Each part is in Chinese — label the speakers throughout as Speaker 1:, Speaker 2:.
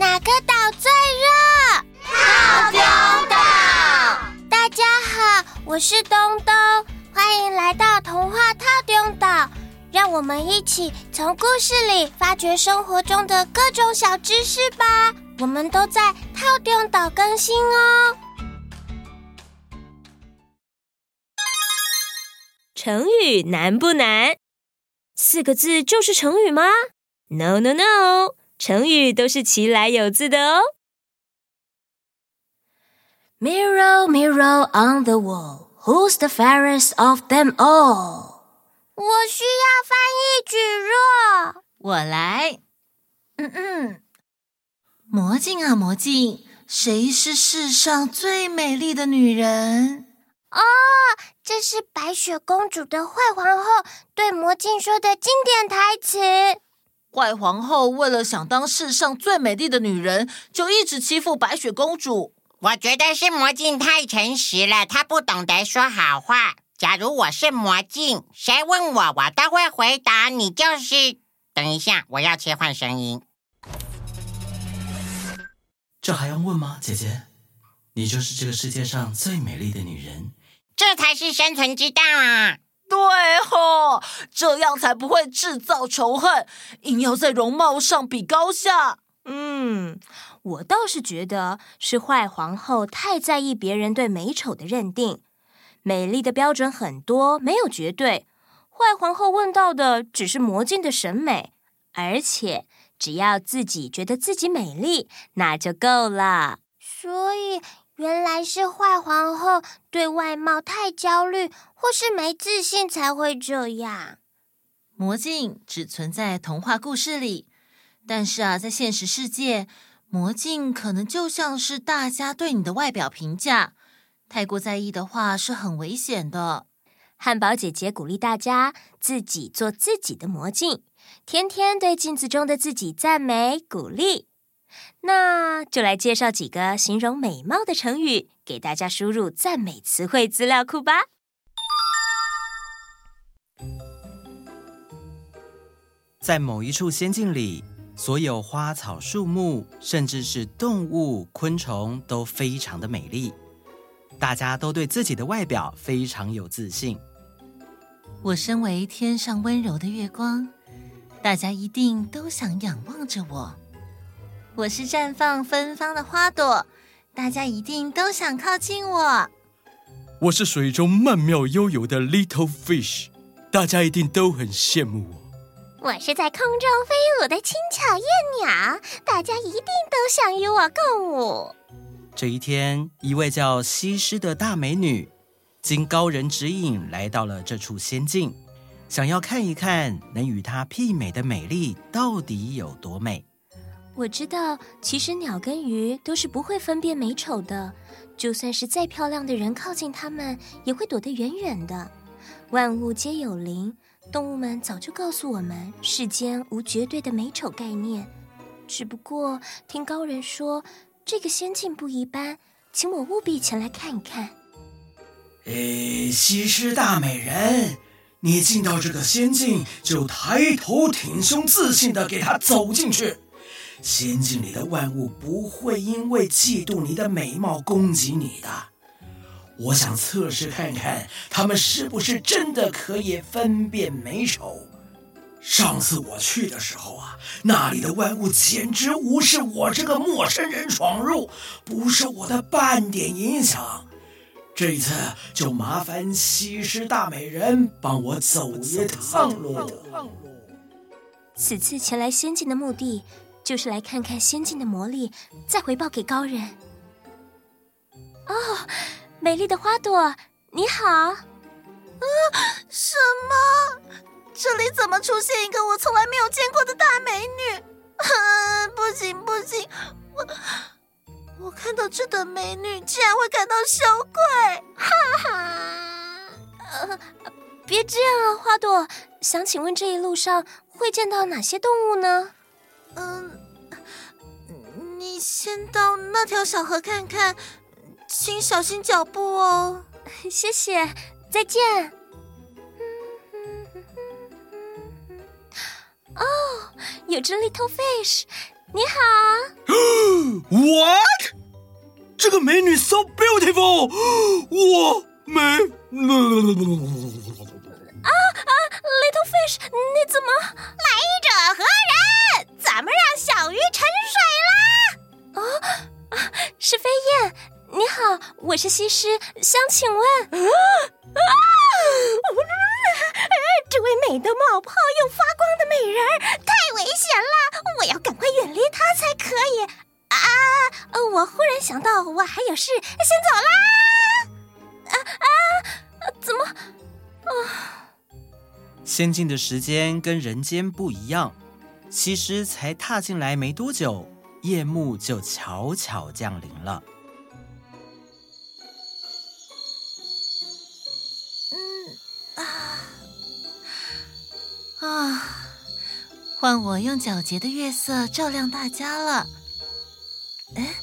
Speaker 1: 哪个岛最热？
Speaker 2: 套丁岛。
Speaker 1: 大家好，我是东东，欢迎来到童话套丁岛。让我们一起从故事里发掘生活中的各种小知识吧。我们都在套丁岛更新哦。
Speaker 3: 成语难不难？四个字就是成语吗？No No No。成语都是其来有自的哦。
Speaker 1: Mirror, mirror on the wall, who's the fairest of them all？我需要翻译蒟蒻。
Speaker 4: 我来。嗯嗯。魔镜啊魔镜，谁是世上最美丽的女人？
Speaker 1: 哦，这是白雪公主的坏皇后对魔镜说的经典台词。
Speaker 4: 坏皇后为了想当世上最美丽的女人，就一直欺负白雪公主。
Speaker 5: 我觉得是魔镜太诚实了，她不懂得说好话。假如我是魔镜，谁问我，我都会回答你就是。等一下，我要切换声音。
Speaker 6: 这还用问吗，姐姐？你就是这个世界上最美丽的女人，
Speaker 5: 这才是生存之道啊！
Speaker 4: 对吼，这样才不会制造仇恨，硬要在容貌上比高下。
Speaker 3: 嗯，我倒是觉得是坏皇后太在意别人对美丑的认定。美丽的标准很多，没有绝对。坏皇后问到的只是魔镜的审美，而且只要自己觉得自己美丽，那就够了。
Speaker 1: 所以。原来是坏皇后对外貌太焦虑，或是没自信才会这样。
Speaker 4: 魔镜只存在童话故事里，但是啊，在现实世界，魔镜可能就像是大家对你的外表评价，太过在意的话是很危险的。
Speaker 3: 汉堡姐姐鼓励大家自己做自己的魔镜，天天对镜子中的自己赞美鼓励。那就来介绍几个形容美貌的成语，给大家输入赞美词汇资料库吧。
Speaker 6: 在某一处仙境里，所有花草树木，甚至是动物、昆虫都非常的美丽，大家都对自己的外表非常有自信。
Speaker 4: 我身为天上温柔的月光，大家一定都想仰望着我。我是绽放芬芳的花朵，大家一定都想靠近我。
Speaker 7: 我是水中曼妙悠游的 little fish，大家一定都很羡慕我。
Speaker 1: 我是在空中飞舞的轻巧燕鸟，大家一定都想与我共舞。
Speaker 6: 这一天，一位叫西施的大美女，经高人指引来到了这处仙境，想要看一看能与她媲美的美丽到底有多美。
Speaker 3: 我知道，其实鸟跟鱼都是不会分辨美丑的，就算是再漂亮的人靠近它们，也会躲得远远的。万物皆有灵，动物们早就告诉我们，世间无绝对的美丑概念。只不过听高人说，这个仙境不一般，请我务必前来看一看。
Speaker 8: 诶，西施大美人，你进到这个仙境，就抬头挺胸，自信地给它走进去。仙境里的万物不会因为嫉妒你的美貌攻击你的。我想测试看看，他们是不是真的可以分辨美丑。上次我去的时候啊，那里的万物简直无视我这个陌生人闯入，不受我的半点影响。这一次就麻烦西施大美人帮我走一趟路。
Speaker 3: 此次前来仙境的目的，就是来看看仙境的魔力，再回报给高人。哦，美丽的花朵，你好。
Speaker 9: 啊，什么？这里怎么出现一个我从来没有见过的大美女？啊，不行不行，我我看到这等美女竟然会感到羞愧，哈哈！
Speaker 3: 呃，别这样啊，花朵，想请问这一路上会见到哪些动物呢？
Speaker 9: 嗯，你先到那条小河看看，请小心脚步哦。
Speaker 3: 谢谢，再见。哦，有只 little fish，你好。
Speaker 7: What？这个美女 so beautiful，我美。
Speaker 3: 啊啊，little fish，你怎么？
Speaker 1: 来者何人？咱们让小鱼沉水啦。
Speaker 3: 哦，啊，是飞燕，你好，我是西施，想请问。啊啊
Speaker 1: 这位美的冒泡又发光的美人太危险了，我要赶快远离她才可以。啊，我忽然想到，我还有事，先走啦。啊啊，怎么？啊！
Speaker 6: 仙境的时间跟人间不一样，其实才踏进来没多久，夜幕就悄悄降临了。
Speaker 4: 嗯啊，换我用皎洁的月色照亮大家了。哎，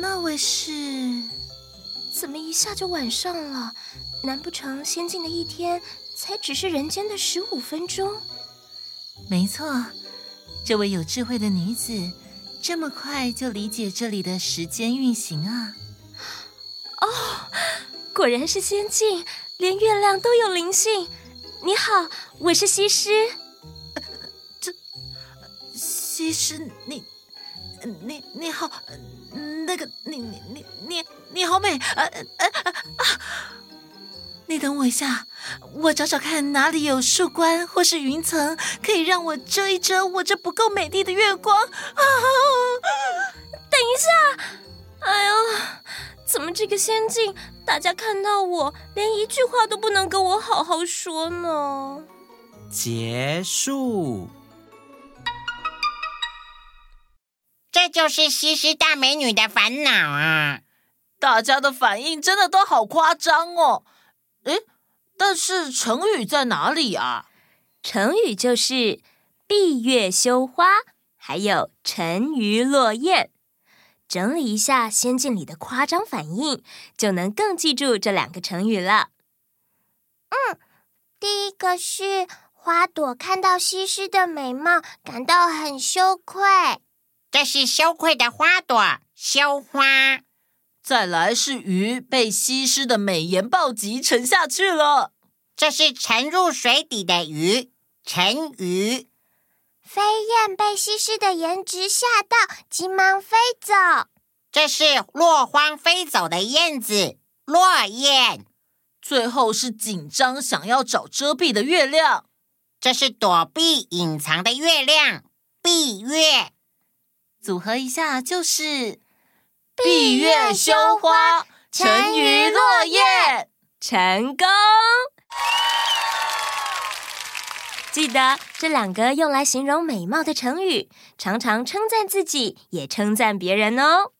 Speaker 4: 那位是？
Speaker 3: 怎么一下就晚上了？难不成仙境的一天才只是人间的十五分钟？
Speaker 4: 没错，这位有智慧的女子这么快就理解这里的时间运行啊！
Speaker 3: 哦，果然是仙境，连月亮都有灵性。你好，我是西施。
Speaker 9: 呃、这西施，你你你好，那个你你你你你好美，呃呃啊！
Speaker 4: 你等我一下，我找找看哪里有树冠或是云层，可以让我遮一遮我这不够美丽的月光。啊！
Speaker 3: 等一下，哎呦，怎么这个仙境？大家看到我，连一句话都不能跟我好好说呢。
Speaker 6: 结束。
Speaker 5: 这就是西施大美女的烦恼啊！
Speaker 9: 大家的反应真的都好夸张哦。诶，但是成语在哪里啊？
Speaker 3: 成语就是“闭月羞花”，还有“沉鱼落雁”。整理一下仙境里的夸张反应，就能更记住这两个成语了。
Speaker 1: 嗯，第一个是花朵看到西施的美貌，感到很羞愧。
Speaker 5: 这是羞愧的花朵，羞花。
Speaker 9: 再来是鱼被西施的美颜暴击沉下去了，
Speaker 5: 这是沉入水底的鱼，沉鱼。
Speaker 1: 飞燕被西施的颜值吓到，急忙飞走。
Speaker 5: 这是落荒飞走的燕子，落雁。
Speaker 9: 最后是紧张想要找遮蔽的月亮，
Speaker 5: 这是躲避隐藏的月亮，闭月。
Speaker 4: 组合一下就是
Speaker 9: 闭月羞花，沉鱼落雁，
Speaker 3: 成功。记得这两个用来形容美貌的成语，常常称赞自己，也称赞别人哦。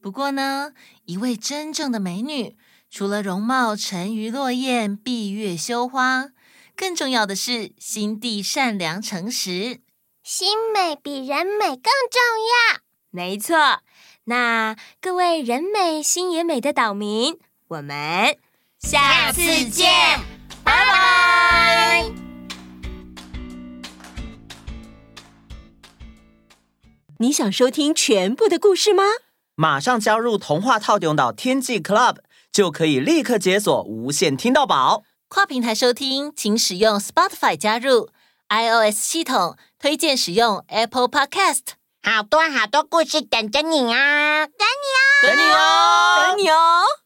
Speaker 4: 不过呢，一位真正的美女，除了容貌沉鱼落雁、闭月羞花，更重要的是心地善良诚实。
Speaker 1: 心美比人美更重要。
Speaker 3: 没错。那各位人美心也美的岛民，我们
Speaker 5: 下次见，拜拜。
Speaker 10: 你想收听全部的故事吗？
Speaker 6: 马上加入童话套用到天际 Club，就可以立刻解锁无限听到宝。
Speaker 4: 跨平台收听，请使用 Spotify 加入 iOS 系统，推荐使用 Apple Podcast。
Speaker 5: 好多好多故事等着你啊等你哦。
Speaker 1: 等你哦。
Speaker 6: 等你哦。